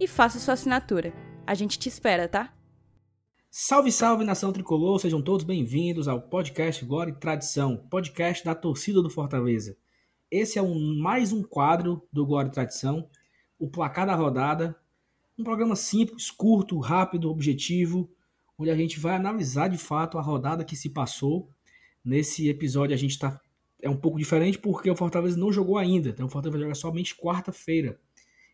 e faça sua assinatura. A gente te espera, tá? Salve, salve nação tricolor, sejam todos bem-vindos ao podcast Glória e Tradição, podcast da torcida do Fortaleza. Esse é um, mais um quadro do Glória e Tradição, o placar da rodada, um programa simples, curto, rápido, objetivo, onde a gente vai analisar de fato a rodada que se passou. Nesse episódio a gente está é um pouco diferente porque o Fortaleza não jogou ainda, então o Fortaleza vai jogar somente quarta-feira.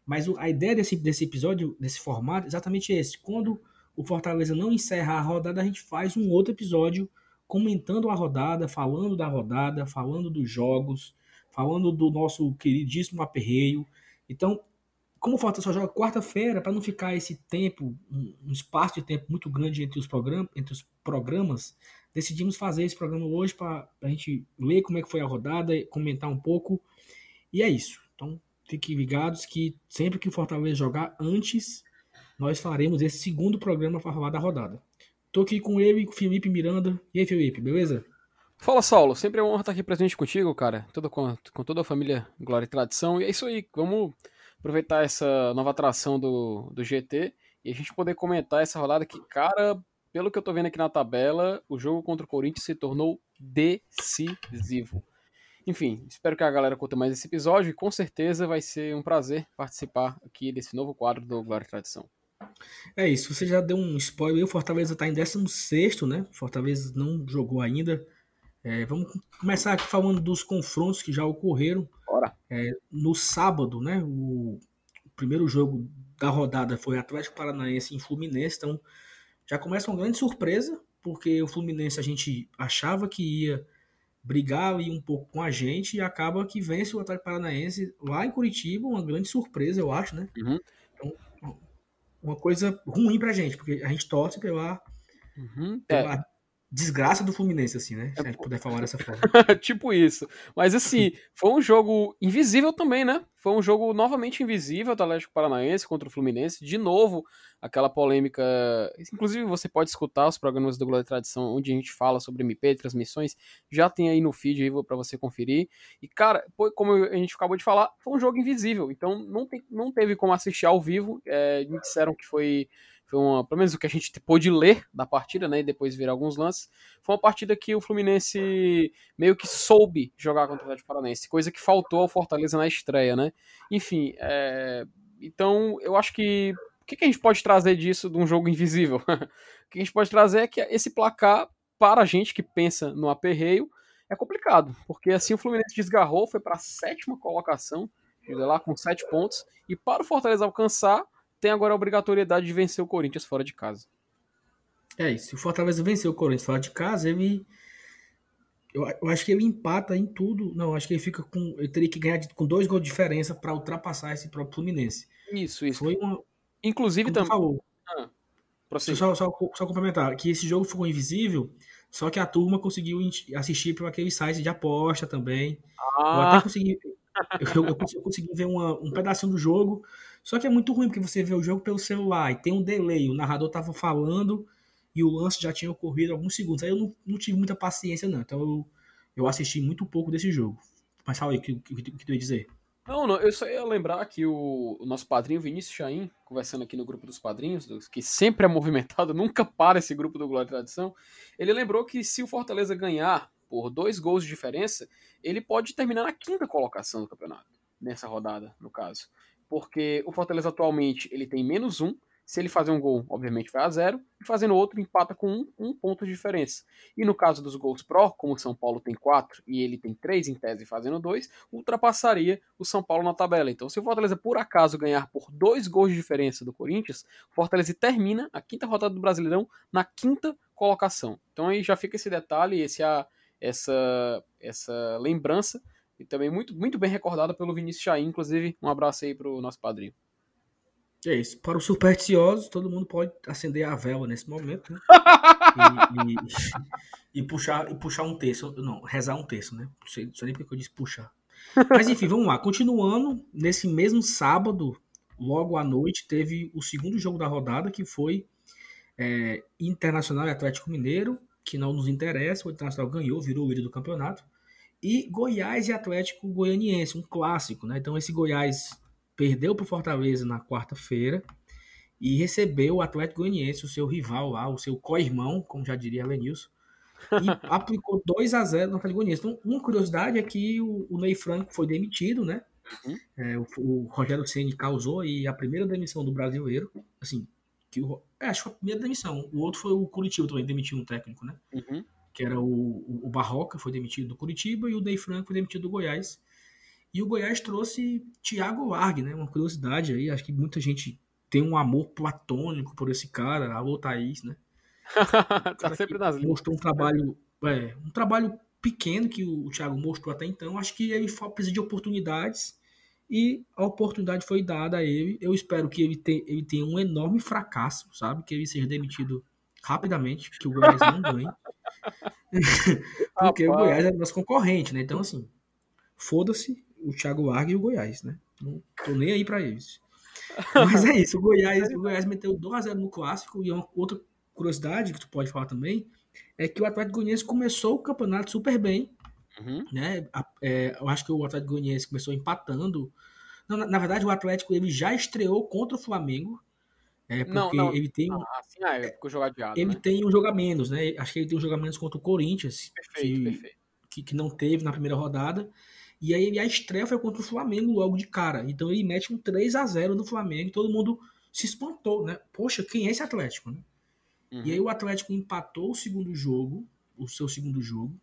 Mas a ideia desse, desse episódio, desse formato, é exatamente esse. Quando o Fortaleza não encerra a rodada, a gente faz um outro episódio comentando a rodada, falando da rodada, falando dos jogos, falando do nosso queridíssimo aperreio. Então, como o Fortaleza só joga quarta-feira, para não ficar esse tempo, um espaço de tempo muito grande entre os, programas, entre os programas, decidimos fazer esse programa hoje para a gente ler como é que foi a rodada, comentar um pouco. E é isso. Então, fiquem ligados que sempre que o Fortaleza jogar antes nós faremos esse segundo programa para falar da rodada. Tô aqui com ele, Felipe Miranda. E aí, Felipe, beleza? Fala, Saulo. Sempre é uma honra estar aqui presente contigo, cara. Tudo com, com toda a família Glória e Tradição. E é isso aí. Vamos aproveitar essa nova atração do, do GT e a gente poder comentar essa rodada que, cara, pelo que eu tô vendo aqui na tabela, o jogo contra o Corinthians se tornou decisivo. Enfim, espero que a galera curta mais esse episódio e com certeza vai ser um prazer participar aqui desse novo quadro do Glória e Tradição. É isso, você já deu um spoiler. O Fortaleza está em 16, né? Fortaleza não jogou ainda. É, vamos começar aqui falando dos confrontos que já ocorreram. É, no sábado, né? O, o, primeiro jogo da rodada foi Atlético Paranaense em Fluminense. Então já começa uma grande surpresa, porque o Fluminense a gente achava que ia brigar ali um pouco com a gente e acaba que vence o Atlético Paranaense lá em Curitiba. Uma grande surpresa, eu acho, né? Uhum. Então, uma coisa ruim pra gente, porque a gente torce pela, uhum. pela é. Desgraça do Fluminense, assim, né? Se a gente puder falar dessa forma. tipo isso. Mas assim, foi um jogo invisível também, né? Foi um jogo novamente invisível do Atlético Paranaense contra o Fluminense. De novo, aquela polêmica. Inclusive, você pode escutar os programas do Glória e Tradição, onde a gente fala sobre MP, transmissões. Já tem aí no feed aí para você conferir. E, cara, como a gente acabou de falar, foi um jogo invisível. Então, não, tem, não teve como assistir ao vivo. É, me disseram que foi foi uma, pelo menos o que a gente pôde ler da partida, né, e depois ver alguns lances, foi uma partida que o Fluminense meio que soube jogar contra o Atlético Paranaense, coisa que faltou ao Fortaleza na estreia, né? Enfim, é, então eu acho que o que, que a gente pode trazer disso de um jogo invisível? o que a gente pode trazer é que esse placar para a gente que pensa no aperreio é complicado, porque assim o Fluminense desgarrou, foi para a sétima colocação, lá com sete pontos, e para o Fortaleza alcançar tem agora a obrigatoriedade de vencer o Corinthians fora de casa. É isso. Se o Fortaleza vencer o Corinthians fora de casa, ele. Eu, eu acho que ele empata em tudo. Não, acho que ele fica com. Ele teria que ganhar com dois gols de diferença para ultrapassar esse próprio Fluminense. Isso, isso. Foi uma. Inclusive também. Falou. Ah, só, só, só complementar, que esse jogo ficou invisível, só que a turma conseguiu assistir por aquele site de aposta também. Ah. Eu até consegui. Eu, eu consegui ver uma, um pedacinho do jogo, só que é muito ruim porque você vê o jogo pelo celular e tem um delay. O narrador tava falando e o lance já tinha ocorrido alguns segundos. Aí eu não, não tive muita paciência, não. Então eu, eu assisti muito pouco desse jogo. Mas fala aí o que, que, que tu ia dizer. Não, não, eu só ia lembrar que o, o, nosso padrinho Vinícius Chaim, conversando aqui no grupo dos padrinhos, que sempre é movimentado, nunca para esse grupo do Glória e Tradição, ele lembrou que se o Fortaleza ganhar por dois gols de diferença, ele pode terminar na quinta colocação do campeonato, nessa rodada, no caso porque o Fortaleza atualmente ele tem menos um, Se ele fazer um gol, obviamente vai a zero, e fazendo outro, empata com um, um ponto de diferença. E no caso dos gols pró, como o São Paulo tem quatro e ele tem três em tese fazendo dois, ultrapassaria o São Paulo na tabela. Então, se o Fortaleza por acaso ganhar por dois gols de diferença do Corinthians, o Fortaleza termina a quinta rodada do Brasileirão na quinta colocação. Então aí já fica esse detalhe, esse, essa, essa lembrança, e também muito, muito bem recordada pelo Vinícius Chain, inclusive um abraço aí pro nosso padrinho. É isso. Para os supersticiosos, todo mundo pode acender a vela nesse momento, né? e, e, e, puxar, e puxar um terço. Não, rezar um terço, né? Não sei, não sei nem porque eu disse puxar. Mas enfim, vamos lá. Continuando, nesse mesmo sábado, logo à noite, teve o segundo jogo da rodada, que foi é, Internacional e Atlético Mineiro, que não nos interessa. O Internacional ganhou, virou o líder do campeonato. E Goiás e Atlético Goianiense, um clássico, né? Então esse Goiás perdeu para o Fortaleza na quarta-feira e recebeu o Atlético Goianiense, o seu rival lá, o seu co-irmão, como já diria Lenilson, e aplicou 2 a 0 no Atlético Goianiense. Então, uma curiosidade é que o, o Ney Franco foi demitido, né? Uhum. É, o, o, Rogério Ceni causou aí a primeira demissão do brasileiro, assim, que o, é, acho que a primeira demissão. O outro foi o Curitiba também, demitiu um técnico, né? Uhum. Que era o, o, Barroca, foi demitido do Curitiba, e o Ney Franco foi demitido do Goiás. E o Goiás trouxe Thiago Largue, né? Uma curiosidade aí, acho que muita gente tem um amor platônico por esse cara, alô Thaís, né? tá sempre nas Mostrou um trabalho, é, um trabalho pequeno que o Thiago mostrou até então. Acho que ele precisa de oportunidades e a oportunidade foi dada a ele. Eu espero que ele, tenha, ele tenha um enorme fracasso, sabe? Que ele seja demitido rapidamente, que o Goiás não ganhe. Porque Rapaz. o Goiás é nosso concorrente, né? Então, assim, foda-se o Thiago Largue e o Goiás, né? Não tô nem aí para eles. Mas é isso, o Goiás, o Goiás meteu 2x0 no clássico e uma outra curiosidade que tu pode falar também é que o Atlético Goianiense começou o campeonato super bem, uhum. né? É, eu acho que o Atlético Goianiense começou empatando. Não, na, na, verdade, o Atlético ele já estreou contra o Flamengo. É, porque não, não, ele tem. Ah, assim, ah, é, jogo adiado, ele né? tem um jogo a menos, né? Acho que ele tem um jogo a menos contra o Corinthians. Perfeito, que, perfeito. Que, que não teve na primeira rodada. E aí a estreia foi contra o Flamengo logo de cara. Então ele mete um 3 a 0 no Flamengo e todo mundo se espantou, né? Poxa, quem é esse Atlético, né? Uhum. E aí o Atlético empatou o segundo jogo, o seu segundo jogo,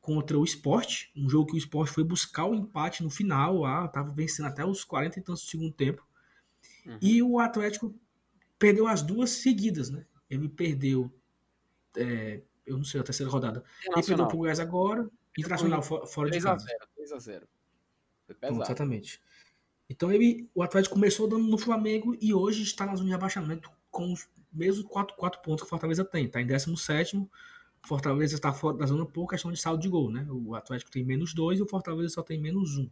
contra o Sport, um jogo que o Sport foi buscar o empate no final, lá, tava vencendo até os 40 e tantos do segundo tempo. Uhum. E o Atlético perdeu as duas seguidas, né? Ele perdeu, é, eu não sei, a terceira rodada. Ele perdeu pro Goiás agora, Internacional fora de casa. 3 a 0 Foi pesado. exatamente. Então ele, o Atlético começou dando no Flamengo e hoje está na zona de abaixamento com os mesmos 4, 4 pontos que o Fortaleza tem. Está em 17 Fortaleza está fora da zona por questão de saldo de gol, né? O Atlético tem menos 2 e o Fortaleza só tem menos 1. Um.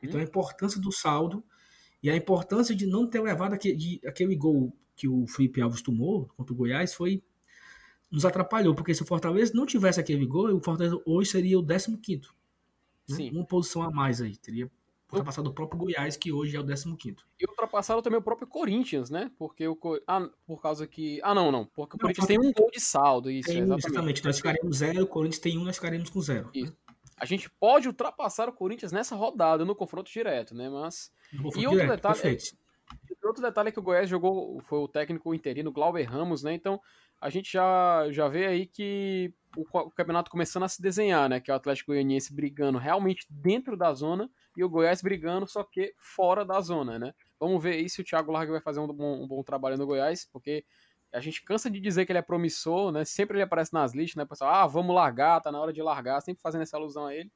Então a importância do saldo e a importância de não ter levado aquele, de, aquele gol que o Felipe Alves tomou contra o Goiás foi nos atrapalhou, porque se o Fortaleza não tivesse aquele gol, o Fortaleza hoje seria o 15 né? Uma posição a mais aí, teria ultrapassado o próprio Goiás, que hoje é o 15 E ultrapassaram também o próprio Corinthians, né? Porque o ah, por causa que. Ah, não, não. Porque o não, Corinthians tem um gol de saldo, isso, tem, exatamente. exatamente. Nós ficaremos zero, o Corinthians tem um, nós ficaremos com zero. Né? A gente pode ultrapassar o Corinthians nessa rodada, no confronto direto, né? Mas. E outro direto, detalhe. É, outro detalhe é que o Goiás jogou, foi o técnico interino, Glauber Ramos, né? Então, a gente já, já vê aí que o, o, campeonato começando a se desenhar, né? Que é o Atlético Goianiense brigando realmente dentro da zona e o Goiás brigando, só que fora da zona, né? Vamos ver aí se o Thiago Larga vai fazer um bom, um bom trabalho no Goiás, porque a gente cansa de dizer que ele é promissor, né? Sempre ele aparece nas listas, né? Pessoal, ah, vamos largar, tá na hora de largar, sempre fazendo essa alusão a ele.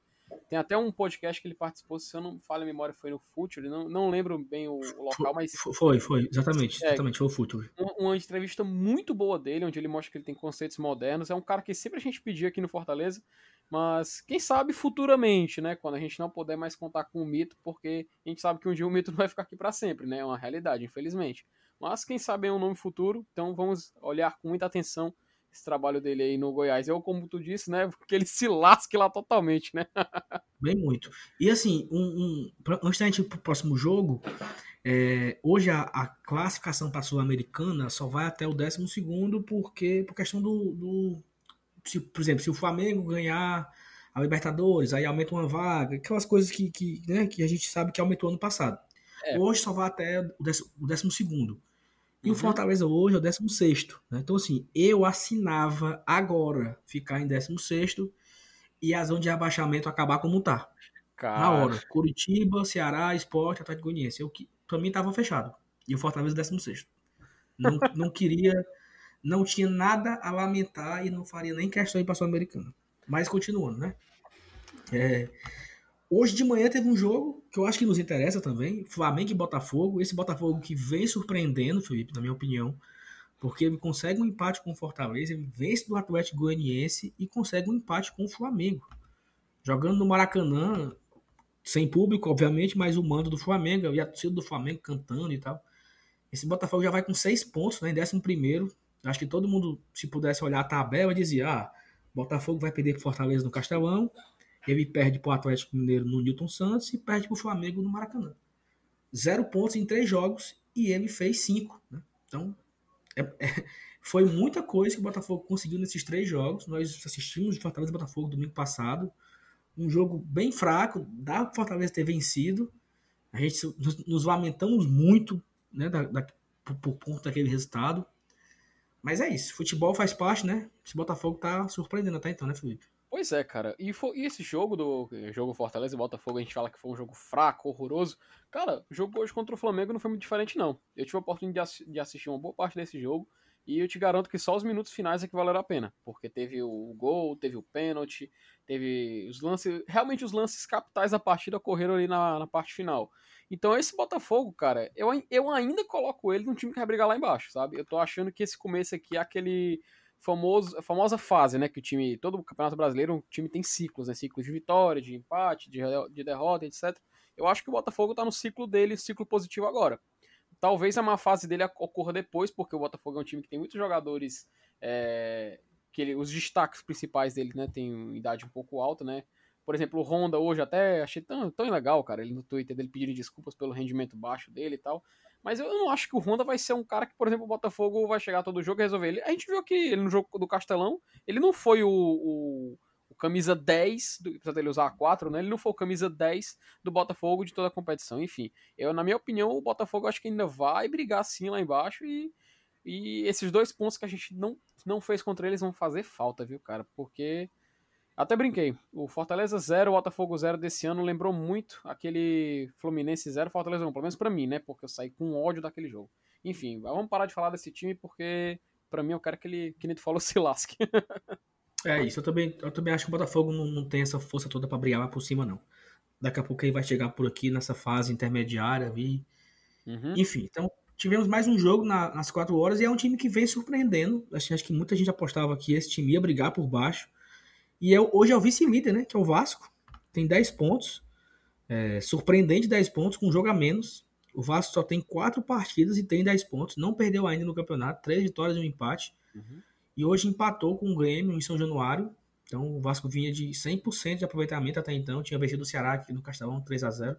Tem até um podcast que ele participou, se eu não falo a memória, foi no Future, não, não lembro bem o, o local, mas. Foi, foi, exatamente, é, exatamente, foi o Future. Uma, uma, entrevista muito boa dele, onde ele mostra que ele tem conceitos modernos. É um cara que sempre a gente pedia aqui no Fortaleza, mas quem sabe futuramente, né? Quando a gente não puder mais contar com o mito, porque a gente sabe que um dia o mito não vai ficar aqui para sempre, né? É uma realidade, infelizmente. Mas quem sabe é um nome futuro, então vamos olhar com muita atenção esse trabalho dele aí no Goiás. Eu, como tu disse, né? Porque ele se lasque lá totalmente, né? Bem muito. E assim, um, um, antes da gente ir pro próximo jogo, é, hoje a, a classificação para a Sul-Americana só vai até o 12 porque por questão do. do se, por exemplo, se o Flamengo ganhar a Libertadores, aí aumenta uma vaga, aquelas coisas que, que, né, que a gente sabe que aumentou ano passado. É. Hoje só vai até o 12 segundo. E uhum. o Fortaleza hoje é o 16. Né? Então, assim, eu assinava agora ficar em 16 e a zona de abaixamento acabar como tá. Cara. Na hora. Curitiba, Ceará, Esporte, Atlético Goianiense. Eu, pra mim tava fechado. E o Fortaleza 16. Não, não queria, não tinha nada a lamentar e não faria nem questão de ir pra Sul-Americana. Mas continuando, né? É, hoje de manhã teve um jogo que eu acho que nos interessa também, Flamengo e Botafogo. Esse Botafogo que vem surpreendendo, Felipe, na minha opinião, porque ele consegue um empate com o Fortaleza, ele vence do Atlético Goianiense e consegue um empate com o Flamengo. Jogando no Maracanã, sem público, obviamente, mas o mando do Flamengo e a torcida do Flamengo cantando e tal. Esse Botafogo já vai com seis pontos, né, em décimo primeiro. Acho que todo mundo, se pudesse olhar a tabela, dizia, ah, Botafogo vai perder para Fortaleza no Castelão, ele perde para o Atlético Mineiro no Newton Santos e perde para o Flamengo no Maracanã. Zero pontos em três jogos e ele fez cinco. Né? Então, é, é, foi muita coisa que o Botafogo conseguiu nesses três jogos. Nós assistimos Fortaleza e Botafogo domingo passado. Um jogo bem fraco, dá para Fortaleza ter vencido. A gente nos, nos lamentamos muito né, da, da, por, por conta daquele resultado. Mas é isso, futebol faz parte, né? Esse Botafogo tá surpreendendo até então, né, Felipe? Pois é, cara. E, foi, e esse jogo do jogo Fortaleza e Botafogo, a gente fala que foi um jogo fraco, horroroso. Cara, o jogo hoje contra o Flamengo não foi muito diferente, não. Eu tive a oportunidade de assistir uma boa parte desse jogo. E eu te garanto que só os minutos finais é que valeram a pena. Porque teve o gol, teve o pênalti, teve os lances. Realmente os lances capitais da partida ocorreram ali na, na parte final. Então esse Botafogo, cara, eu, eu ainda coloco ele num time que vai brigar lá embaixo, sabe? Eu tô achando que esse começo aqui é aquele famoso, a famosa fase, né? Que o time, todo o Campeonato Brasileiro, o time tem ciclos, né? Ciclos de vitória, de empate, de, de derrota, etc. Eu acho que o Botafogo tá no ciclo dele, ciclo positivo agora. Talvez a má fase dele ocorra depois, porque o Botafogo é um time que tem muitos jogadores. É, que ele, os destaques principais dele, né? Tem idade um pouco alta, né? Por exemplo, o Honda hoje até achei tão, tão legal, cara. Ele no Twitter dele pedindo desculpas pelo rendimento baixo dele e tal. Mas eu não acho que o Honda vai ser um cara que, por exemplo, o Botafogo vai chegar todo jogo e resolver ele. A gente viu que ele no jogo do Castelão, ele não foi o, o, o camisa 10, do, apesar dele usar a 4, né? Ele não foi o camisa 10 do Botafogo de toda a competição. Enfim, eu, na minha opinião, o Botafogo acho que ainda vai brigar sim lá embaixo e, e esses dois pontos que a gente não, não fez contra eles vão fazer falta, viu, cara? Porque até brinquei. O Fortaleza 0, o Botafogo 0 desse ano lembrou muito aquele Fluminense 0, Fortaleza 1. Pelo menos pra mim, né? Porque eu saí com ódio daquele jogo. Enfim, vamos parar de falar desse time porque, pra mim, eu quero que ele, que tu falou, se lasque. é isso. Eu também, eu também acho que o Botafogo não, não tem essa força toda pra brigar lá por cima, não. Daqui a pouco ele vai chegar por aqui nessa fase intermediária. Vi. Uhum. Enfim, então tivemos mais um jogo na, nas quatro horas e é um time que vem surpreendendo. Acho, acho que muita gente apostava que esse time ia brigar por baixo. E é, hoje é o vice-líder, né? Que é o Vasco. Tem 10 pontos. É, surpreendente 10 pontos, com um jogo a menos. O Vasco só tem 4 partidas e tem 10 pontos. Não perdeu ainda no campeonato. 3 vitórias e um empate. Uhum. E hoje empatou com o Grêmio em São Januário. Então o Vasco vinha de 100% de aproveitamento até então. Tinha vencido o Ceará aqui no Castelão 3 a 0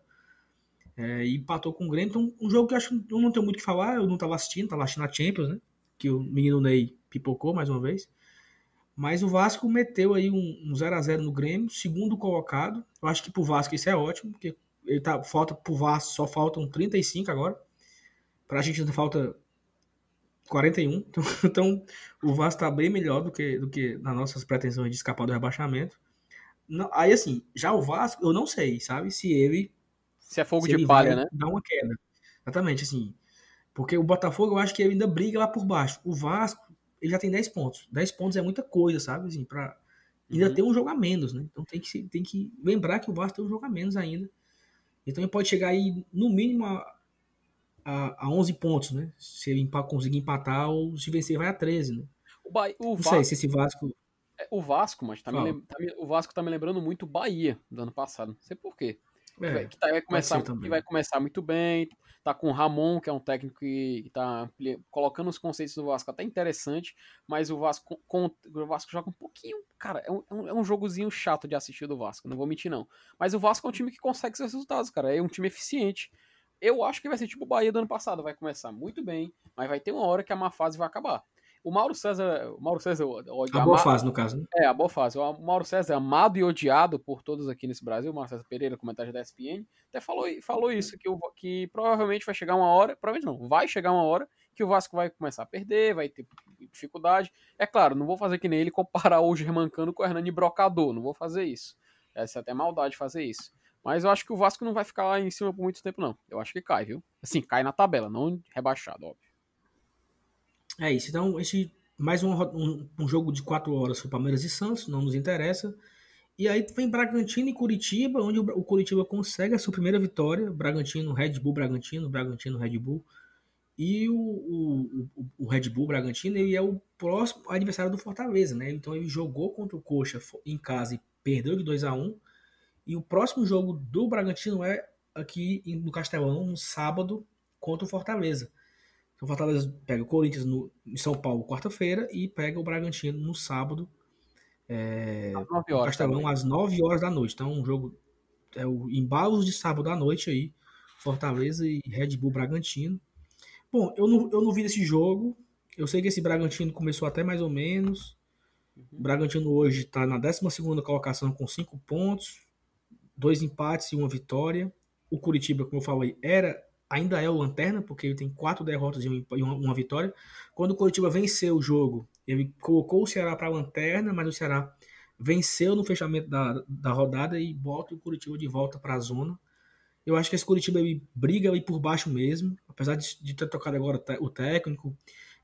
é, e empatou com o Grêmio. Então, um jogo que eu acho que eu não tenho muito o que falar. Eu não estava assistindo, estava assistindo a Champions, né? Que o menino Ney pipocou mais uma vez. Mas o Vasco meteu aí um, 0 a 0 no Grêmio, segundo colocado. Eu acho que pro Vasco isso é ótimo, porque ele tá, falta pro Vasco só faltam 35 agora. Pra gente ainda falta 41. Então, então o Vasco tá bem melhor do que, do que nas nossas pretensões de escapar do rebaixamento. Não, aí assim, já o Vasco, eu não sei, sabe? Se ele. Se é fogo se de palha, né? Dar uma queda. Exatamente, assim. Porque o Botafogo eu acho que ele ainda briga lá por baixo. O Vasco ele já tem 10 pontos. 10 pontos é muita coisa, sabe? Assim, pra... Ainda uhum. tem um jogo a menos, né? Então tem que, tem que lembrar que o Vasco tem um jogo a menos ainda. Então ele pode chegar aí, no mínimo, a, a, a 11 pontos, né? Se ele conseguir empatar ou se vencer, vai a 13, né? O, ba... o Não sei se esse Vasco. É, o Vasco, mas tá me lem... tá me... o Vasco tá me lembrando muito o Bahia do ano passado. Não sei porquê. É, que, tá, vai começar, que vai começar muito bem. Tá com o Ramon, que é um técnico que tá colocando os conceitos do Vasco até interessante, mas o Vasco, com, o Vasco joga um pouquinho. Cara, é, é um, é um jogozinho chato de assistir do Vasco, não vou mentir, não. Mas o Vasco é um time que consegue seus resultados, cara. É um time eficiente. Eu acho que vai ser tipo o Bahia do ano passado. Vai começar muito bem, mas vai ter uma hora que a má fase vai acabar. O Mauro César. O Mauro César. O, a boa fase, no caso, né? É, a boa fase. O Mauro César, amado e odiado por todos aqui nesse Brasil. O Mauro César Pereira, comentário da ESPN, até falou, falou isso: que, que provavelmente vai chegar uma hora. Provavelmente não, vai chegar uma hora que o Vasco vai começar a perder, vai ter dificuldade. É claro, não vou fazer que nem ele comparar o Germancano com o Hernani Brocador, não vou fazer isso. Essa é até maldade fazer isso. Mas eu acho que o Vasco não vai ficar lá em cima por muito tempo, não. Eu acho que cai, viu? Assim, cai na tabela, não rebaixado, óbvio. É isso. Então, esse mais um, um, um jogo de quatro horas para Palmeiras e Santos, não nos interessa. E aí vem Bragantino e Curitiba, onde o Curitiba consegue a sua primeira vitória. Bragantino, Red Bull, Bragantino, Bragantino, Red Bull. E o, o, o Red Bull Bragantino ele é o próximo adversário do Fortaleza, né? Então ele jogou contra o Coxa em casa e perdeu de 2 a 1 E o próximo jogo do Bragantino é aqui no Castelão, no sábado, contra o Fortaleza. Então Fortaleza pega o Corinthians no, em São Paulo quarta-feira e pega o Bragantino no sábado é, às 9 horas, Castelão também. às 9 horas da noite. Então, um jogo. É o embalos de sábado à noite aí. Fortaleza e Red Bull Bragantino. Bom, eu não, eu não vi esse jogo. Eu sei que esse Bragantino começou até mais ou menos. Uhum. O Bragantino hoje está na 12 colocação com 5 pontos, dois empates e uma vitória. O Curitiba, como eu falei, era ainda é o lanterna, porque ele tem quatro derrotas e uma, vitória. Quando o Curitiba venceu o jogo, ele colocou o Ceará para a lanterna, mas o Ceará venceu no fechamento da, da rodada e bota o Curitiba de volta para a zona. Eu acho que esse Curitiba ele briga ali por baixo mesmo, apesar de, de ter tocado agora o técnico.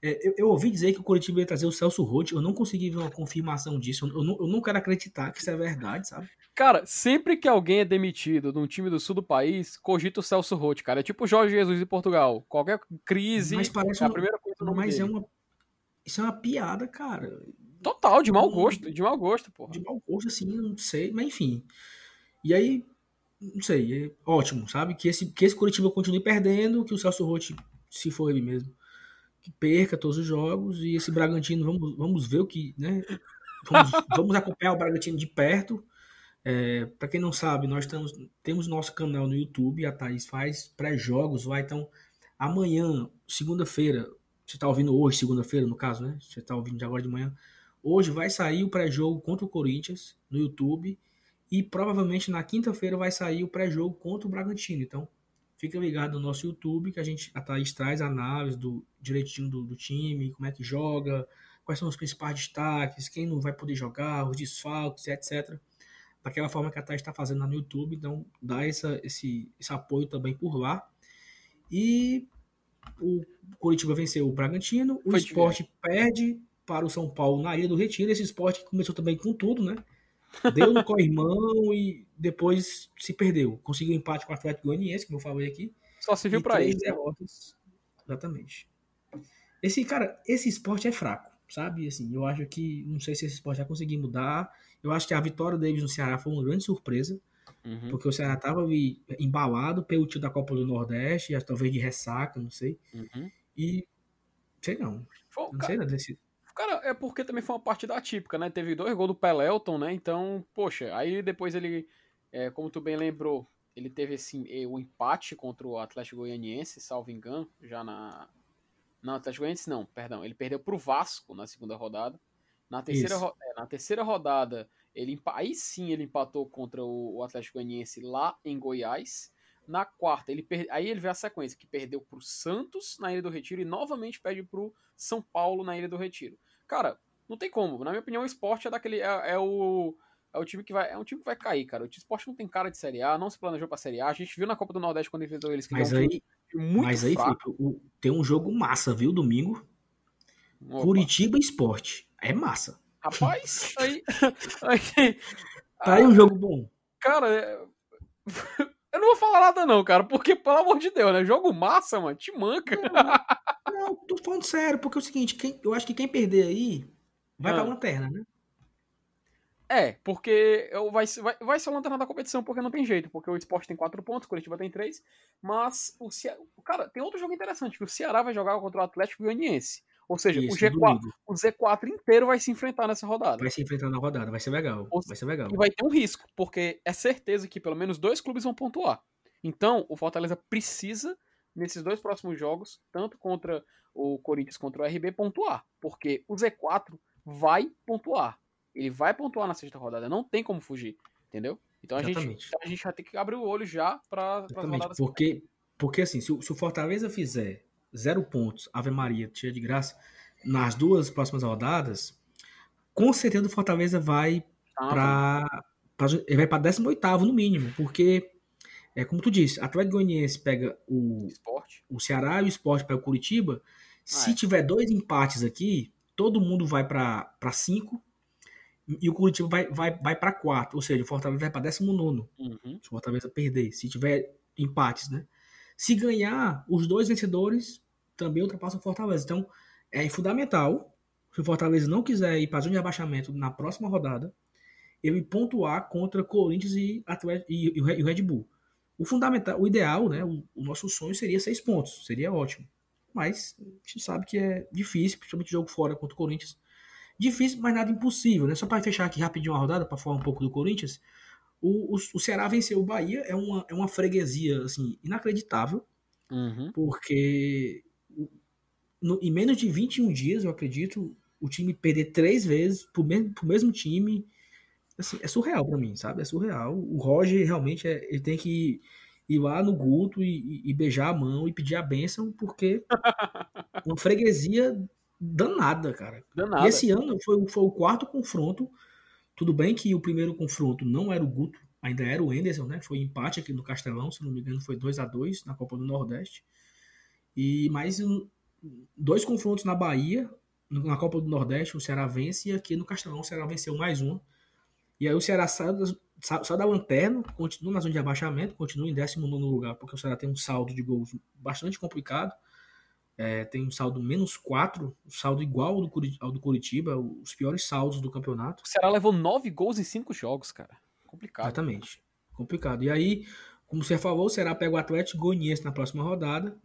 É, eu, eu, ouvi dizer que o Curitiba ia trazer o Celso Roth, eu não consegui ver uma confirmação disso, eu, eu, não, eu não quero acreditar que isso é verdade, sabe? Cara, sempre que alguém é demitido de um time do sul do país, cogita o Celso Roth, cara. É tipo o Jorge Jesus de Portugal. Qualquer crise, mas parece é a primeira coisa Mas é uma isso é uma piada, cara. Total, de mau gosto, de mau gosto, pô. De mau gosto, assim, não sei, mas enfim. E aí, não sei, é ótimo, sabe? Que esse, que esse Curitiba continue perdendo, que o Celso Rotti, se for ele mesmo, que perca todos os jogos, e esse Bragantino, vamos, vamos ver o que, né? Vamos, vamos acompanhar o Bragantino de perto. É, para quem não sabe, nós temos, temos nosso canal no YouTube, a Thaís faz pré-jogos lá, então amanhã, segunda-feira, você está ouvindo hoje, segunda-feira, no caso, né? Você está ouvindo de agora de manhã. Hoje vai sair o pré-jogo contra o Corinthians no YouTube. E provavelmente na quinta-feira vai sair o pré-jogo contra o Bragantino. Então, fica ligado no nosso YouTube que a gente, a Thaís traz análise do direitinho do, do time, como é que joga, quais são os principais destaques, quem não vai poder jogar, os desfalques, etc. Daquela forma que a Thaís está fazendo lá no YouTube. Então, dá essa, esse, esse apoio também por lá. E o Curitiba venceu o Bragantino, o esporte perde para o São Paulo na Ilha do Retiro. Esse esporte começou também com tudo, né? Deu no corrimão e depois se perdeu. Conseguiu empate com o Atlético Goianiense, como eu falei aqui. Só se viu para isso. derrotas. Exatamente. Esse, cara, esse esporte é fraco, sabe? Assim, eu acho que, não sei se esse esporte vai conseguir mudar. Eu acho que a vitória deles no Ceará foi uma grande surpresa. Uhum. Porque o Ceará estava embalado pelo tio da Copa do Nordeste, talvez de ressaca, não sei. Uhum. E sei não. Foi, não cara, sei desse. Cara, é porque também foi uma partida atípica, né? Teve dois gols do Pelelton, né? Então, poxa, aí depois ele, é, como tu bem lembrou, ele teve assim, o empate contra o Atlético Goianiense, salvo engano, já na. Não, Atlético Goianiense não, perdão. Ele perdeu pro Vasco na segunda rodada. Na terceira, é, na terceira rodada, ele, aí sim ele empatou contra o Atlético Goianiense lá em Goiás. Na quarta, ele per... aí ele vê a sequência, que perdeu pro Santos na Ilha do Retiro e novamente perde pro São Paulo na Ilha do Retiro. Cara, não tem como. Na minha opinião, o esporte é daquele. É, é o. É o time que vai. É um time que vai cair, cara. O esporte não tem cara de Série A, não se planejou pra Série A. A gente viu na Copa do Nordeste quando enfrentou eles que mas é um aí, muito Mas aí, Felipe, tem um jogo massa, viu? Domingo. Opa. Curitiba Esporte. É massa. Rapaz, aí. aí tá aí um jogo bom. Cara, é, vou falar nada, não, cara, porque, pelo amor de Deus, né? Jogo massa, mano, te manca. Não, não, tô falando sério, porque é o seguinte, quem, eu acho que quem perder aí vai ah. pra lanterna, né? É, porque vai, vai, vai ser a lanterna da competição, porque não tem jeito, porque o esporte tem 4 pontos, o Curitiba tem 3, mas o Ceará. Cara, tem outro jogo interessante, que o Ceará vai jogar contra o Atlético Goianiense. Ou seja, Isso, o, G4, o Z4 inteiro vai se enfrentar nessa rodada. Vai se enfrentar na rodada, vai ser legal. vai ser legal. E vai ter um risco, porque é certeza que pelo menos dois clubes vão pontuar. Então, o Fortaleza precisa, nesses dois próximos jogos, tanto contra o Corinthians contra o RB, pontuar. Porque o Z4 vai pontuar. Ele vai pontuar na sexta rodada, não tem como fugir, entendeu? Então a, gente, a gente vai ter que abrir o olho já para as rodadas. Porque, porque assim, se se o Fortaleza fizer zero pontos, Ave Maria, cheia de graça, nas duas próximas rodadas, com certeza o Fortaleza vai ah, para ele vai para 18 no mínimo, porque é como tu disse, Atlético Goianiense pega o Esporte. o Ceará e o Esporte pega o Curitiba. Se tiver dois empates aqui, todo mundo vai para 5 e o Curitiba vai, vai, vai para 4. Ou seja, o Fortaleza vai para 19. Uhum. Se o Fortaleza perder. Se tiver empates, né? Se ganhar, os dois vencedores também ultrapassam o Fortaleza. Então, é fundamental, se o Fortaleza não quiser ir para a zona de abaixamento na próxima rodada, ele pontuar contra Corinthians e, Atlético, e, e o Red Bull. O fundamental, o ideal, né? O, o, nosso sonho seria seis pontos, seria ótimo. Mas a gente sabe que é difícil, principalmente jogo fora contra o Corinthians. Difícil, mas nada impossível, né? Só para fechar aqui rapidinho a rodada, para falar um pouco do Corinthians. O, o, o, Ceará venceu o Bahia, é uma, é uma freguesia assim, inacreditável, uhum. porque no, em menos de 21 dias, eu acredito, o time perder três vezes pro mesmo, pro mesmo time assim, é surreal para mim, sabe? É surreal. O Roger realmente é, ele tem que ir lá no Guto e, e, beijar a mão e pedir a bênção, porque uma freguesia danada, cara. Danada. E esse ano foi, foi o quarto confronto. Tudo bem que o primeiro confronto não era o Guto, ainda era o Enderson, né? Foi empate aqui no Castelão, se não me engano, foi 2 a 2 na Copa do Nordeste. E mais dois confrontos na Bahia, na Copa do Nordeste, o Ceará vence, e aqui no Castelão o Ceará venceu mais um. E aí o Ceará saiu da lanterna, continua na zona de abaixamento, continua em 19 lugar, porque o Ceará tem um saldo de gols bastante complicado. É, tem um saldo menos 4, um saldo igual ao do, ao do Curitiba, os piores saldos do campeonato. O Ceará levou 9 gols em 5 jogos, cara. Complicado. Exatamente. Complicado. E aí, como você falou, o Ceará pega o Atlético Goianiense na próxima rodada.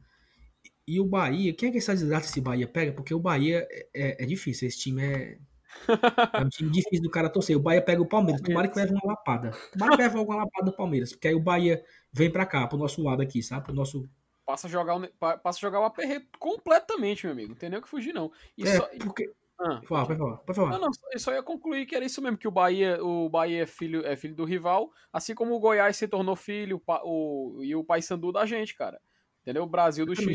E o Bahia, quem é que essa desgraça esse Bahia pega? Porque o Bahia é, é, é difícil, esse time é, é um time difícil do cara torcer. O Bahia pega o Palmeiras. Tomara que leve uma lapada. Tomara que leve alguma lapada do Palmeiras. Porque aí o Bahia vem pra cá, pro nosso lado aqui, sabe? Pro nosso. Passa a jogar o, passa a jogar o aperreio completamente, meu amigo. Não tem nem o que fugir, não. E é, só... porque. Ah, pode falar, pode falar, pode falar. Não, não, eu só ia concluir que era isso mesmo, que o Bahia, o Bahia é filho, é filho do rival, assim como o Goiás se tornou filho o, e o Paysandu da gente, cara. Entendeu? O Brasil do Chile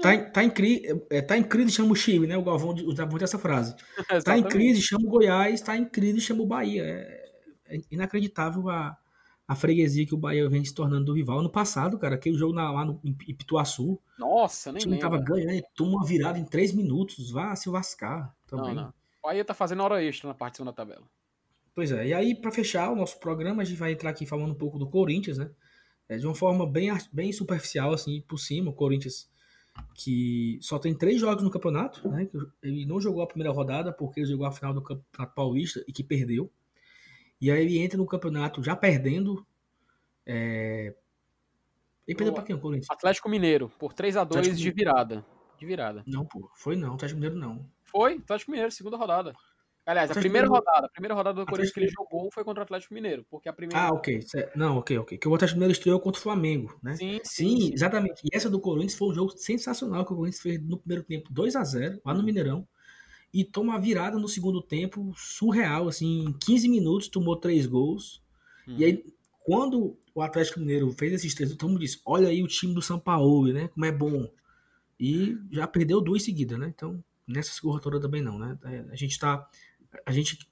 Tá, tá, em crise, é, tá em crise, chama o Chile, né? O Galvão usava muito essa frase. tá em crise, chama o Goiás, tá em crise, chama o Bahia. É, é, inacreditável a, a freguesia que o Bahia vem se tornando do rival. Ano passado, cara, aquele jogo na, lá no em Pituaçu. Nossa, nem O time tava ganhando, toma uma virada em três minutos. Vá se lascar também. Não, não. O Bahia tá fazendo hora extra na parte da tabela. Pois é, e aí, para fechar o nosso programa, a gente vai entrar aqui falando um pouco do Corinthians, né? É, de uma forma bem, bem superficial, assim, por cima. O Corinthians que só tem três jogos no campeonato, né? Ele não jogou a primeira rodada porque ele jogou a final do Campeonato Paulista e que perdeu. E aí ele entra no campeonato já perdendo. É... Ele perdeu para quem, o Corinthians? Atlético Mineiro, por 3 a 2 de virada. De virada. Não, pô, foi não, Atlético Mineiro não. Foi, Atlético Mineiro, segunda rodada. Aliás, a primeira rodada, a primeira rodada do Corinthians que ele jogou foi contra o Atlético Mineiro, porque a primeira. Ah, ok. Não, ok, ok. Que o Atlético Mineiro estreou contra o Flamengo, né? Sim, sim, sim, exatamente. E essa do Corinthians foi um jogo sensacional que o Corinthians fez no primeiro tempo 2 a 0 lá no Mineirão. E toma a virada no segundo tempo surreal, assim, em 15 minutos tomou três gols. Hum. E aí, quando o Atlético Mineiro fez esses três, todo mundo disse: olha aí o time do São Paulo, né? Como é bom. E já perdeu duas seguidas, né? Então, nessa segunda toda também não, né? É, a gente tá. A gente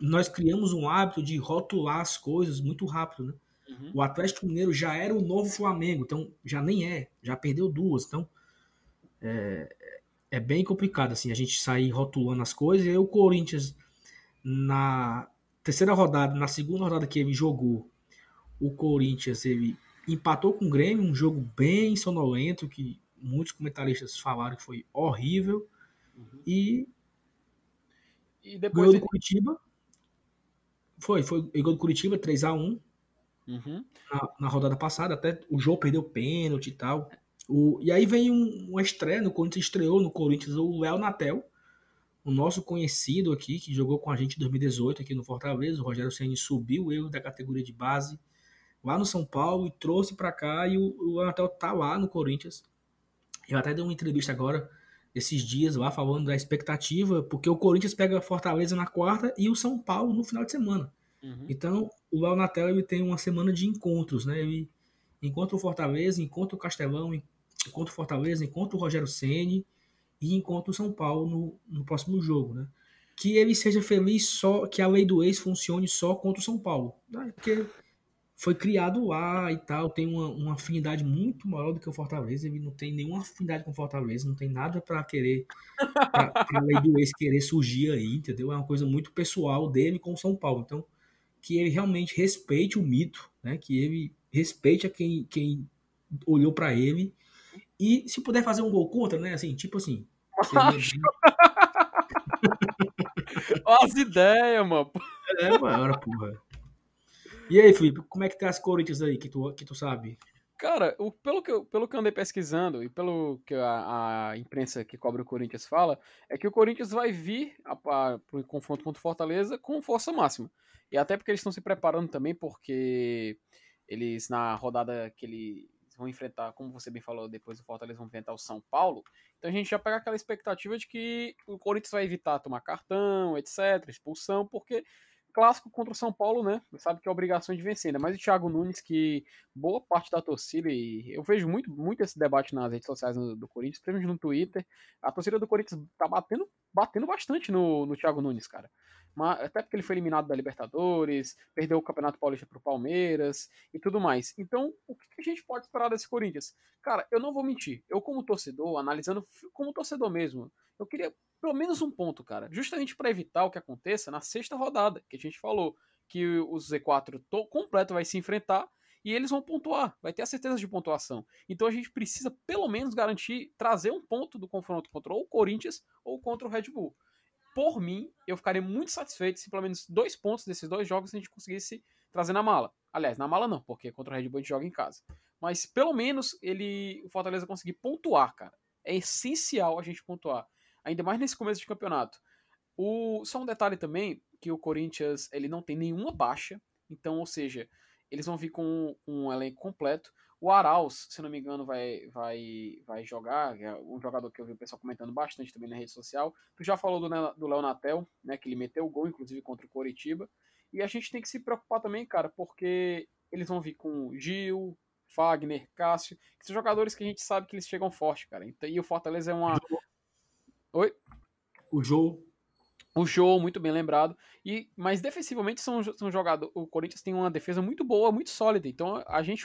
nós criamos um hábito de rotular as coisas muito rápido, né? Uhum. O Atlético Mineiro já era o novo Flamengo, então já nem é, já perdeu duas, então é, é bem complicado assim a gente sair rotulando as coisas. E aí o Corinthians na terceira rodada, na segunda rodada que ele jogou, o Corinthians ele empatou com o Grêmio, um jogo bem sonolento que muitos comentaristas falaram que foi horrível uhum. e e depois ganhou do Curitiba foi, foi igual do Curitiba, 3x1. Uhum. Na, na, rodada passada, até o João perdeu pênalti e tal. O, e aí vem um, uma estreia no Corinthians, estreou no Corinthians o Léo Natel, o nosso conhecido aqui, que jogou com a gente em 2018 aqui no Fortaleza. O Rogério Ceni subiu ele da categoria de base lá no São Paulo e trouxe para cá. E o, o Léo Natel tá lá no Corinthians. Eu até dei uma entrevista agora, esses dias lá, falando da expectativa, porque o Corinthians pega Fortaleza na quarta e o São Paulo no final de semana. Uhum. Então, o Léo Natel ele tem uma semana de encontros, né? Ele encontra o Fortaleza, encontra o Castelão, contra o Fortaleza, contra o Rogério Ceni e contra o São Paulo no, no próximo jogo, né? Que ele seja feliz só, que a lei do ex funcione só contra o São Paulo. Né? Porque foi criado lá e tal, tem uma, uma, afinidade muito maior do que o Fortaleza. Ele não tem nenhuma afinidade com o Fortaleza, não tem nada para querer, para a lei do ex querer surgir aí, entendeu? É uma coisa muito pessoal dele com o São Paulo. Então, que ele realmente respeite o mito, né? Que ele respeite a quem, quem olhou para ele e se puder fazer um gol contra, né? Assim, tipo assim. Olha as ideias, mano. É, mano, porra. E aí, Felipe, como é que tá as Corinthians aí, que tu, que tu sabe? Cara, o, pelo, que eu, pelo que eu andei pesquisando e pelo que a, a imprensa que cobre o Corinthians fala, é que o Corinthians vai vir para o confronto contra o Fortaleza com força máxima. E até porque eles estão se preparando também, porque eles, na rodada que eles vão enfrentar, como você bem falou, depois do Fortaleza vão enfrentar o São Paulo. Então a gente já pega aquela expectativa de que o Corinthians vai evitar tomar cartão, etc., expulsão, porque clássico contra o São Paulo, né? Sabe que é obrigação de vencer, ainda mais o Thiago Nunes, que boa parte da torcida, e eu vejo muito, muito esse debate nas redes sociais do, do Corinthians, principalmente no Twitter, a torcida do Corinthians tá batendo, batendo bastante no, no Thiago Nunes, cara. Até porque ele foi eliminado da Libertadores, perdeu o Campeonato Paulista pro Palmeiras e tudo mais. Então, o que a gente pode esperar desse Corinthians? Cara, eu não vou mentir. Eu, como torcedor, analisando como torcedor mesmo, eu queria pelo menos um ponto, cara. Justamente para evitar o que aconteça na sexta rodada, que a gente falou que o Z4 completo vai se enfrentar e eles vão pontuar, vai ter a certeza de pontuação. Então a gente precisa pelo menos garantir trazer um ponto do confronto contra o Corinthians ou contra o Red Bull por mim, eu ficaria muito satisfeito se pelo menos dois pontos desses dois jogos a gente conseguisse trazer na mala. Aliás, na mala não, porque contra o Red Bull a gente joga em casa. Mas pelo menos ele, o Fortaleza conseguir pontuar, cara. É essencial a gente pontuar. Ainda mais nesse começo de campeonato. O, só um detalhe também, que o Corinthians ele não tem nenhuma baixa. Então, ou seja, eles vão vir com um elenco completo. O Arauz, se não me engano, vai, vai, vai jogar, é um jogador que eu vi o pessoal comentando bastante também na rede social. Tu já falou do, do Léo Natel, né, que ele meteu o gol, inclusive, contra o Coritiba. E a gente tem que se preocupar também, cara, porque eles vão vir com Gil, Fagner, Cássio, que são jogadores que a gente sabe que eles chegam forte, cara. Então, e o Fortaleza é uma... Oi? O Joe o Joe, muito bem lembrado. E, mas defensivamente são, são jogados. O Corinthians tem uma defesa muito boa, muito sólida. Então a gente,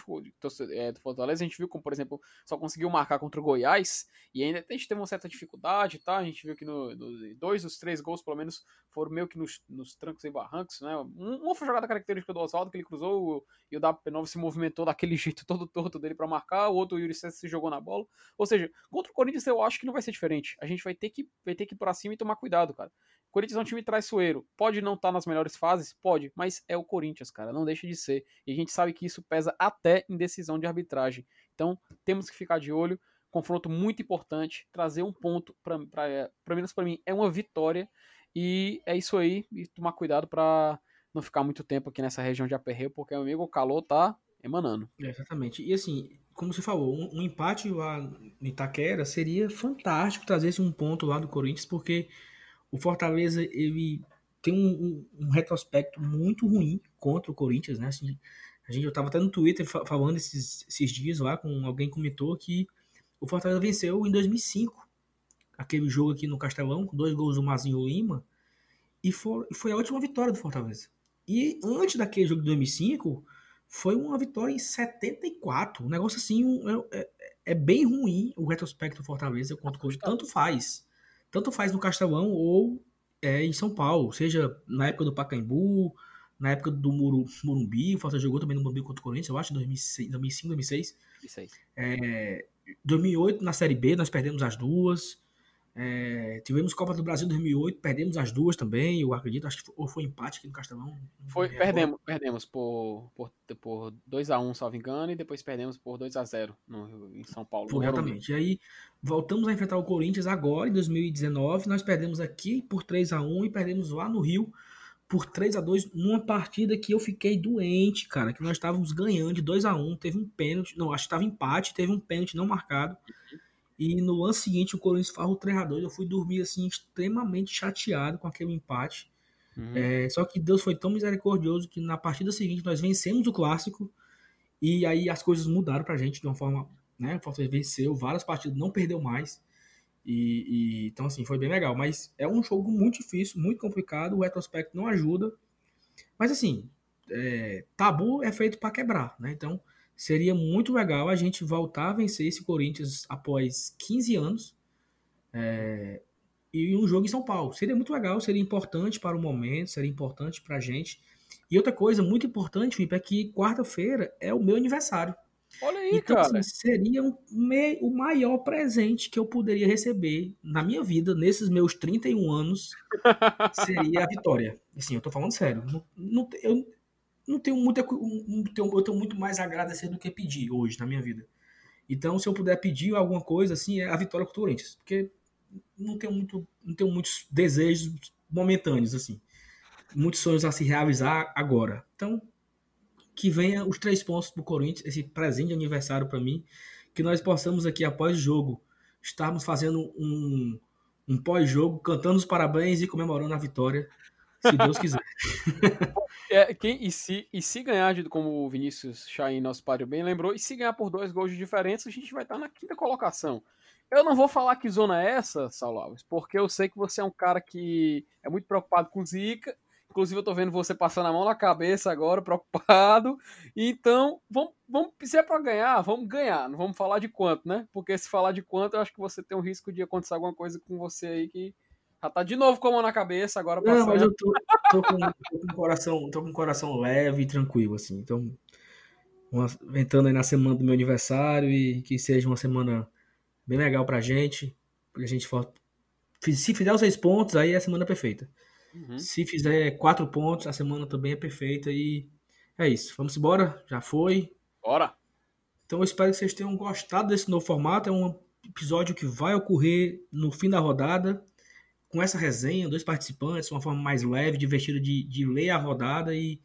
é, do Fortaleza, a gente viu como, por exemplo, só conseguiu marcar contra o Goiás. E ainda a gente teve uma certa dificuldade, tá? A gente viu que no, no dois dos três gols, pelo menos, foram meio que nos, nos trancos e barrancos, né? Uma foi jogada característica do Oswaldo, que ele cruzou e o WP9 se movimentou daquele jeito todo torto dele para marcar. O outro, o Yuri César, se jogou na bola. Ou seja, contra o Corinthians eu acho que não vai ser diferente. A gente vai ter que, vai ter que ir pra cima e tomar cuidado, cara. Corinthians é um time traiçoeiro. Pode não estar tá nas melhores fases? Pode, mas é o Corinthians, cara. Não deixa de ser. E a gente sabe que isso pesa até em decisão de arbitragem. Então, temos que ficar de olho. Confronto muito importante. Trazer um ponto, para menos para mim, é uma vitória. E é isso aí. E tomar cuidado para não ficar muito tempo aqui nessa região de aperreio, porque, meu amigo, o calor tá emanando. É, exatamente. E assim, como você falou, um, um empate lá no Itaquera seria fantástico trazer um ponto lá do Corinthians, porque o Fortaleza ele tem um, um, um, retrospecto muito ruim contra o Corinthians, né? Assim, a gente eu estava até no Twitter falando esses, esses dias lá com alguém comentou que o Fortaleza venceu em 2005 aquele jogo aqui no Castelão com dois gols do Mazinho Lima e foi, foi a última vitória do Fortaleza. E antes daquele jogo de 2005 foi uma vitória em 74, um negócio assim um, é, é, é, bem ruim o retrospecto do Fortaleza contra o Corinthians, tanto faz tanto faz no Castelão ou é, em São Paulo, seja na época do Pacaembu, na época do Muru, Murumbi, o Fortaleza jogou também no Morumbi contra o Corinthians, eu acho, em 2005, 2006. 2006. É, 2008, na Série B, nós perdemos as duas. É, tivemos Copa do Brasil 2008, perdemos as duas também, eu acredito, acho que foi, ou foi empate aqui no Castelão. Foi, perdemos, perdemos por, por, por 2x1, salvo engano, e depois perdemos por 2x0 no, em São Paulo. Exatamente. E aí voltamos a enfrentar o Corinthians agora, em 2019, nós perdemos aqui por 3x1 e perdemos lá no Rio por 3 a 2 numa partida que eu fiquei doente, cara, que nós estávamos ganhando de 2 a 1 teve um pênalti, não, acho que estava empate, teve um pênalti não marcado. Uhum. E no ano seguinte, o Corinthians farra o 3x2. Eu fui dormir assim, extremamente chateado com aquele empate. Uhum. É, só que Deus foi tão misericordioso que na partida seguinte nós vencemos o clássico. E aí as coisas mudaram pra gente de uma forma né? O Fortaleza venceu várias partidas, não perdeu mais. E, e, então, assim, foi bem legal. Mas é um jogo muito difícil, muito complicado. O retrospecto não ajuda. Mas, assim, é, tabu é feito para quebrar, né? Então, seria muito legal a gente voltar a vencer esse Corinthians após 15 anos. É, e um jogo em São Paulo. Seria muito legal, seria importante para o momento, seria importante para a gente. E outra coisa muito importante, Felipe, é que quarta-feira é o meu aniversário. Olha aí, então, cara. Assim, seria um, me, o maior presente que eu poderia receber na minha vida, nesses meus 31 anos, seria a vitória. Assim, eu tô falando sério. Não, não, eu não tenho, muita, eu tenho muito mais a agradecer do que pedir hoje na minha vida. Então, se eu puder pedir alguma coisa, assim, é a vitória contra o Corinthians. Porque não tenho, muito, não tenho muitos desejos momentâneos, assim. Muitos sonhos a se realizar agora. Então, que venha os três pontos do Corinthians, esse presente de aniversário para mim, que nós possamos aqui, após o jogo, estarmos fazendo um, um pós-jogo, cantando os parabéns e comemorando a vitória, se Deus quiser. é, quem, e, se, e se ganhar, como o Vinícius Chain, nosso padre, bem lembrou, e se ganhar por dois gols de diferença, a gente vai estar na quinta colocação. Eu não vou falar que zona é essa, Saulo Alves, porque eu sei que você é um cara que é muito preocupado com zica Inclusive, eu tô vendo você passando a mão na cabeça agora, preocupado. Então, vamos, vamos se é pra ganhar, vamos ganhar. Não vamos falar de quanto, né? Porque se falar de quanto, eu acho que você tem um risco de acontecer alguma coisa com você aí que já tá de novo com a mão na cabeça agora. Não, mas eu tô, tô, com, tô, com coração, tô com coração leve e tranquilo, assim. Então, uma, entrando aí na semana do meu aniversário e que seja uma semana bem legal pra gente. Porque a gente for, se fizer os seis pontos, aí é a semana perfeita. Uhum. Se fizer quatro pontos, a semana também é perfeita e é isso. Vamos embora? Já foi. Bora! Então eu espero que vocês tenham gostado desse novo formato. É um episódio que vai ocorrer no fim da rodada, com essa resenha, dois participantes, uma forma mais leve, divertida de, de ler a rodada e,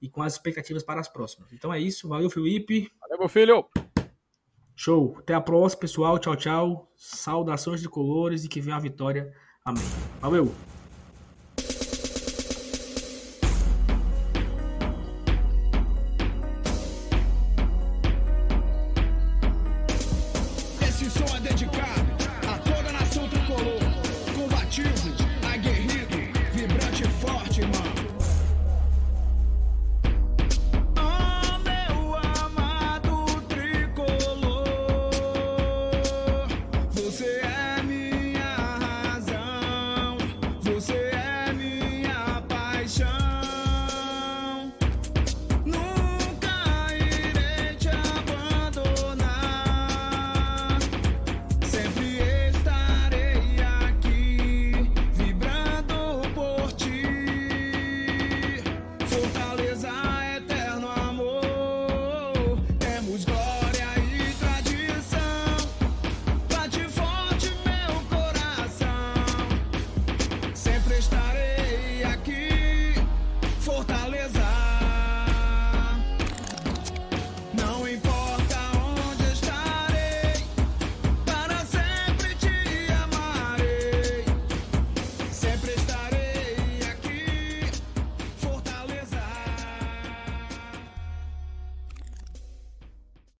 e com as expectativas para as próximas. Então é isso. Valeu, Felipe. Valeu, meu filho. Show. Até a próxima, pessoal. Tchau, tchau. Saudações de colores e que venha a vitória. Amém. Valeu.